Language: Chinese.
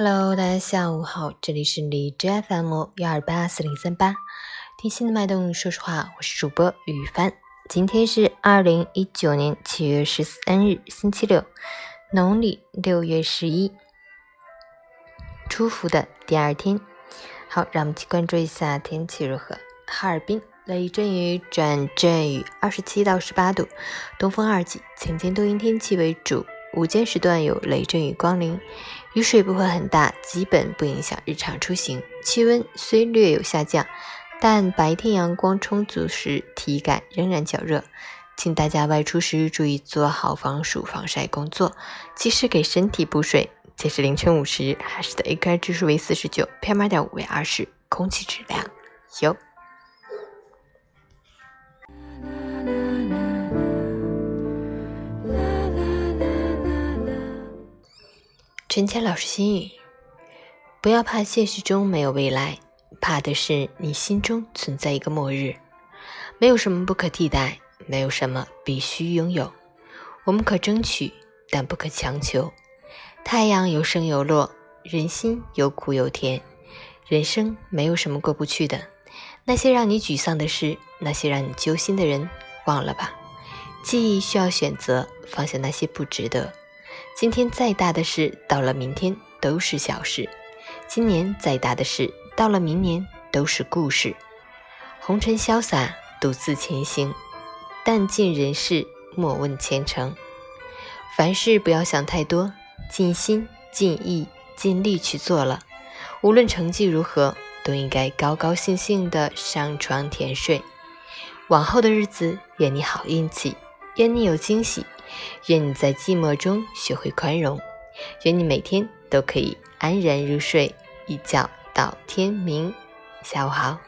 Hello，大家下午好，这里是荔枝 FM 幺二八四零三八，听心的脉动。说实话，我是主播雨帆。今天是二零一九年七月十三日，星期六，农历六月十一，初伏的第二天。好，让我们去关注一下天气如何。哈尔滨雷阵雨转阵雨，二十七到十八度，东风二级，晴间多云天气为主。午间时段有雷阵雨光临，雨水不会很大，基本不影响日常出行。气温虽略有下降，但白天阳光充足时，体感仍然较热。请大家外出时注意做好防暑防晒工作，及时给身体补水。截至凌晨五时，海市的 AQI 指数为四十九，PM 二点五为二十，空气质量优。陈谦老师心语：不要怕现实中没有未来，怕的是你心中存在一个末日。没有什么不可替代，没有什么必须拥有。我们可争取，但不可强求。太阳有升有落，人心有苦有甜。人生没有什么过不去的。那些让你沮丧的事，那些让你揪心的人，忘了吧。记忆需要选择，放下那些不值得。今天再大的事，到了明天都是小事；今年再大的事，到了明年都是故事。红尘潇洒，独自前行；淡尽人事，莫问前程。凡事不要想太多，尽心尽意尽力去做了。无论成绩如何，都应该高高兴兴的上床甜睡。往后的日子，愿你好运气，愿你有惊喜。愿你在寂寞中学会宽容，愿你每天都可以安然入睡，一觉到天明。下午好。